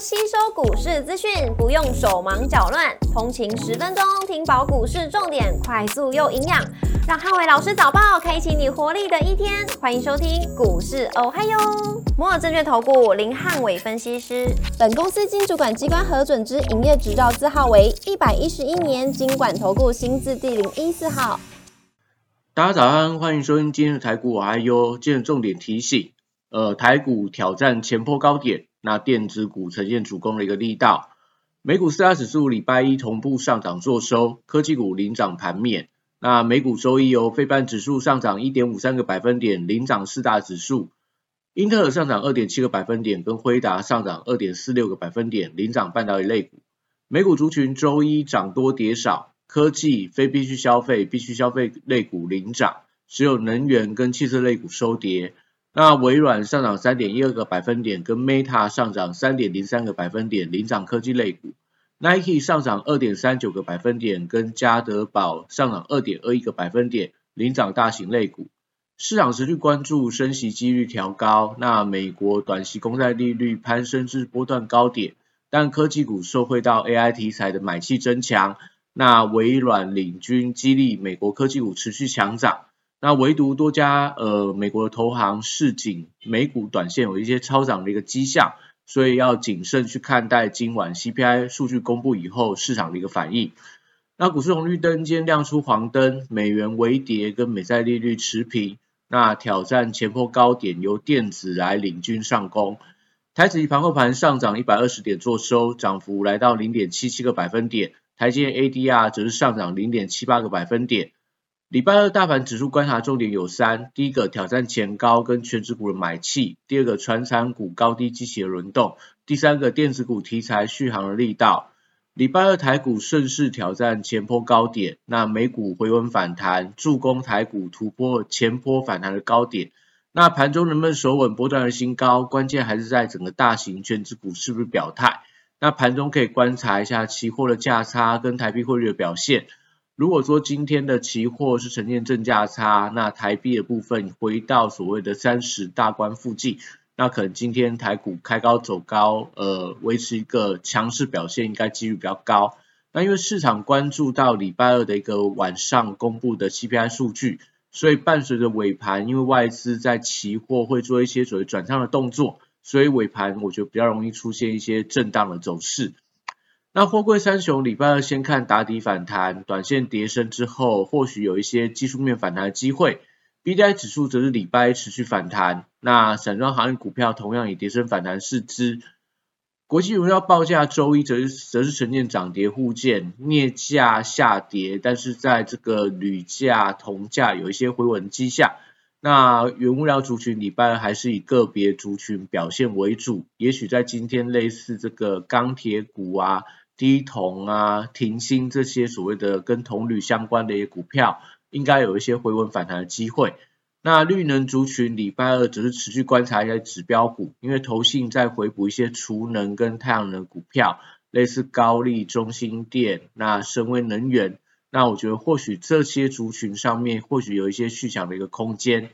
吸收股市资讯，不用手忙脚乱，通勤十分钟听饱股市重点，快速又营养，让汉伟老师早报开启你活力的一天。欢迎收听股市哦嗨哟，摩尔证券投顾林汉伟分析师，本公司经主管机关核准之营业执照字号为一百一十一年经管投顾新字第零一四号。大家早安，欢迎收听今日台股哦嗨哟，今日重点提醒。呃，台股挑战前波高点，那电子股呈现主攻的一个力道。美股四大指数礼拜一同步上涨做收，科技股领涨盘面。那美股周一由非半指数上涨一点五三个百分点，领涨四大指数。英特尔上涨二点七个百分点，跟辉达上涨二点四六个百分点，领涨半导体类股。美股族群周一涨多跌少，科技、非必需消费、必需消费类股领涨，只有能源跟汽车类股收跌。那微软上涨三点一二个百分点，跟 Meta 上涨三点零三个百分点，领涨科技类股。Nike 上涨二点三九个百分点，跟嘉德宝上涨二点二一个百分点，领涨大型类股。市场持续关注升息几率调高，那美国短期公债利率攀升至波段高点，但科技股受惠到 AI 题材的买气增强，那微软领军激励美国科技股持续强涨。那唯独多家呃美国的投行市井美股短线有一些超涨的一个迹象，所以要谨慎去看待今晚 CPI 数据公布以后市场的一个反应。那股市红绿灯今天亮出黄灯，美元微跌跟美债利率持平，那挑战前波高点由电子来领军上攻。台指盘后盘上涨一百二十点做收，涨幅来到零点七七个百分点，台积 ADR 则是上涨零点七八个百分点。礼拜二大盘指数观察重点有三：第一个挑战前高跟全指股的买气；第二个传产股高低机器的轮动；第三个电子股题材续航的力道。礼拜二台股顺势挑战前坡高点，那美股回稳反弹，助攻台股突破前坡反弹的高点。那盘中能不能守稳波段的新高，关键还是在整个大型全指股是不是表态。那盘中可以观察一下期货的价差跟台币汇率的表现。如果说今天的期货是呈现正价差，那台币的部分回到所谓的三十大关附近，那可能今天台股开高走高，呃，维持一个强势表现，应该几率比较高。那因为市场关注到礼拜二的一个晚上公布的 CPI 数据，所以伴随着尾盘，因为外资在期货会做一些所谓转仓的动作，所以尾盘我觉得比较容易出现一些震荡的走势。那货柜三雄礼拜二先看打底反弹，短线跌升之后，或许有一些技术面反弹的机会。B D I 指数则是礼拜一持续反弹，那散装航运股票同样以跌升反弹试之。国际荣耀报价周一则是则是呈现涨跌互见，镍价下跌，但是在这个铝价、铜价有一些回稳迹象。那原物料族群礼拜二还是以个别族群表现为主，也许在今天类似这个钢铁股啊。低铜啊、停薪这些所谓的跟铜铝相关的一些股票，应该有一些回稳反弹的机会。那绿能族群礼拜二只是持续观察一下指标股，因为投信在回补一些储能跟太阳能股票，类似高利、中心电、那深威能源。那我觉得或许这些族群上面或许有一些续强的一个空间。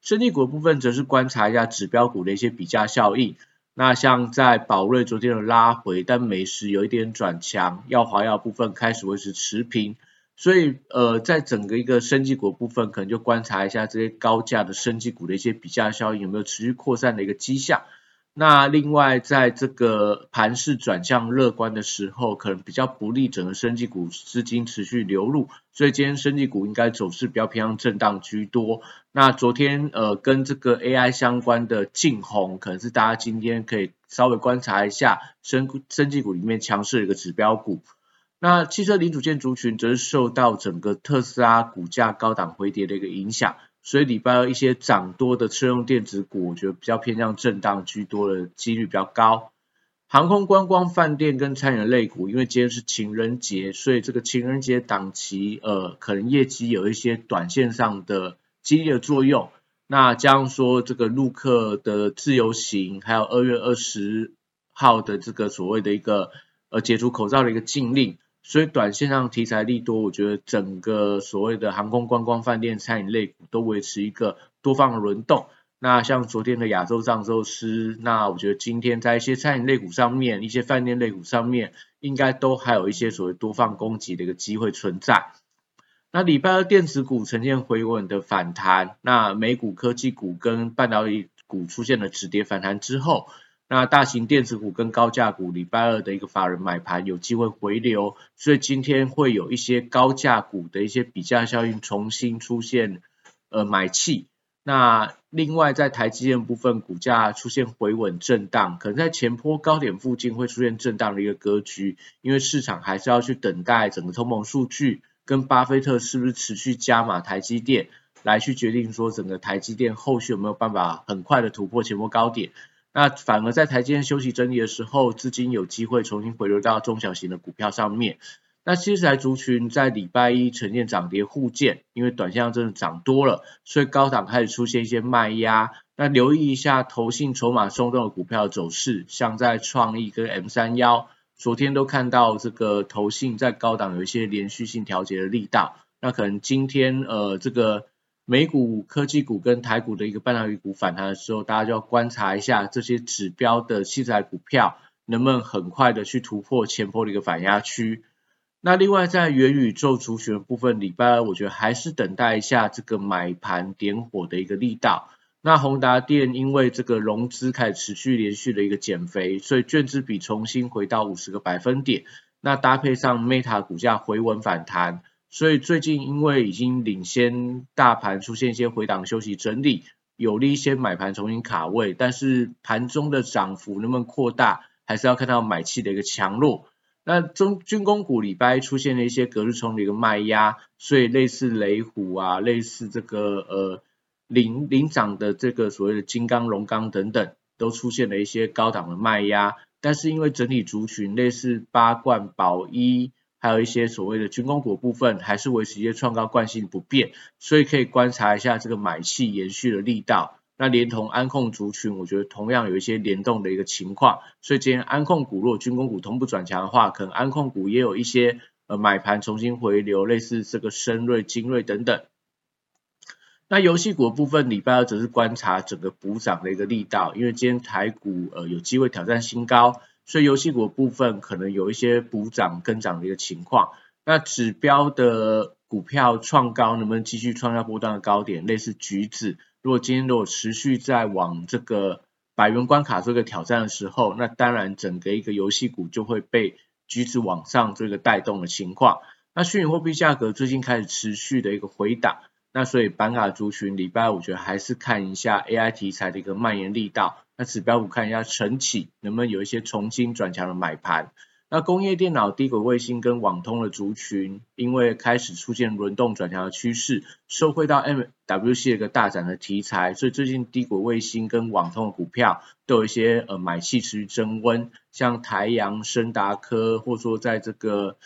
生技股部分则是观察一下指标股的一些比价效应。那像在宝瑞昨天的拉回，但美食有一点转强，药华药部分开始维持持平，所以呃，在整个一个升级股部分，可能就观察一下这些高价的升级股的一些比价效应有没有持续扩散的一个迹象。那另外，在这个盘势转向乐观的时候，可能比较不利整个升级股资金持续流入，所以今天升级股应该走势比较偏向震荡居多。那昨天呃跟这个 AI 相关的劲红，可能是大家今天可以稍微观察一下升升级股里面强势的一个指标股。那汽车零组件族群则是受到整个特斯拉股价高档回跌的一个影响。所以礼拜二一些涨多的车用电子股，我觉得比较偏向震荡居多的几率比较高。航空观光饭店跟餐饮类股，因为今天是情人节，所以这个情人节档期，呃，可能业绩有一些短线上的激烈作用。那加上说这个陆客的自由行，还有二月二十号的这个所谓的一个呃解除口罩的一个禁令。所以短线上题材利多，我觉得整个所谓的航空观光饭店餐饮类股都维持一个多方的轮动。那像昨天的亚洲藏寿司，那我觉得今天在一些餐饮类股上面，一些饭店类股上面，应该都还有一些所谓多方攻击的一个机会存在。那礼拜二电子股呈现回稳的反弹，那美股科技股跟半导体股出现了止跌反弹之后，那大型电子股跟高价股礼拜二的一个法人买盘有机会回流，所以今天会有一些高价股的一些比价效应重新出现，呃买气。那另外在台积电部分，股价出现回稳震荡，可能在前坡高点附近会出现震荡的一个格局，因为市场还是要去等待整个通膨数据跟巴菲特是不是持续加码台积电，来去决定说整个台积电后续有没有办法很快的突破前坡高点。那反而在台积电休息整理的时候，资金有机会重新回流到中小型的股票上面。那其实台族群在礼拜一呈现涨跌互见，因为短线真的涨多了，所以高档开始出现一些卖压。那留意一下投信筹码松动的股票走势，像在创意跟 M 三幺，昨天都看到这个投信在高档有一些连续性调节的力道。那可能今天呃这个美股科技股跟台股的一个半导体股反弹的时候，大家就要观察一下这些指标的器材股票能不能很快的去突破前波的一个反压区。那另外在元宇宙族群部分，礼拜二我觉得还是等待一下这个买盘点火的一个力道。那宏达电因为这个融资开始持续连续的一个减肥，所以券资比重新回到五十个百分点。那搭配上 Meta 股价回稳反弹，所以最近因为已经领先大盘出现一些回档休息整理，有利一些买盘重新卡位。但是盘中的涨幅能不能扩大，还是要看到买气的一个强弱。那中军工股礼拜出现了一些隔日冲的一个卖压，所以类似雷虎啊，类似这个呃领领涨的这个所谓的金刚、龙钢等等，都出现了一些高档的卖压。但是因为整体族群类似八冠、宝一，还有一些所谓的军工股部分，还是维持一些创高惯性不变，所以可以观察一下这个买气延续的力道。那连同安控族群，我觉得同样有一些联动的一个情况，所以今天安控股如果军工股同步转强的话，可能安控股也有一些呃买盘重新回流，类似这个深瑞、精锐等等。那游戏股部分，礼拜二则是观察整个补涨的一个力道，因为今天台股呃有机会挑战新高，所以游戏股部分可能有一些补涨跟涨的一个情况。那指标的股票创高，能不能继续创下波段的高点？类似橘子。如果今天如果持续在往这个百元关卡做一个挑战的时候，那当然整个一个游戏股就会被橘子往上做一个带动的情况。那虚拟货币价格最近开始持续的一个回档，那所以板卡族群礼拜我觉得还是看一下 AI 题材的一个蔓延力道。那指标股看一下晨起能不能有一些重新转强的买盘。那工业电脑、低轨卫星跟网通的族群，因为开始出现轮动转强的趋势，受惠到 MWC 一个大涨的题材，所以最近低轨卫星跟网通的股票都有一些呃买气持续增温，像台阳、深达科，或说在这个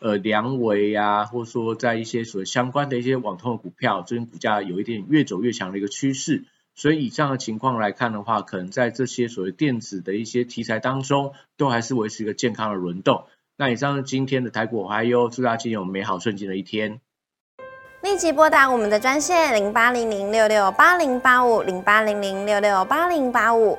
呃良维呀，或说在一些所谓相关的一些网通的股票，最近股价有一点越走越强的一个趋势。所以以上的情况来看的话，可能在这些所谓电子的一些题材当中，都还是维持一个健康的轮动。那以上是今天的台股还有祝大家今天有美好顺境的一天。立即拨打我们的专线零八零零六六八零八五零八零零六六八零八五。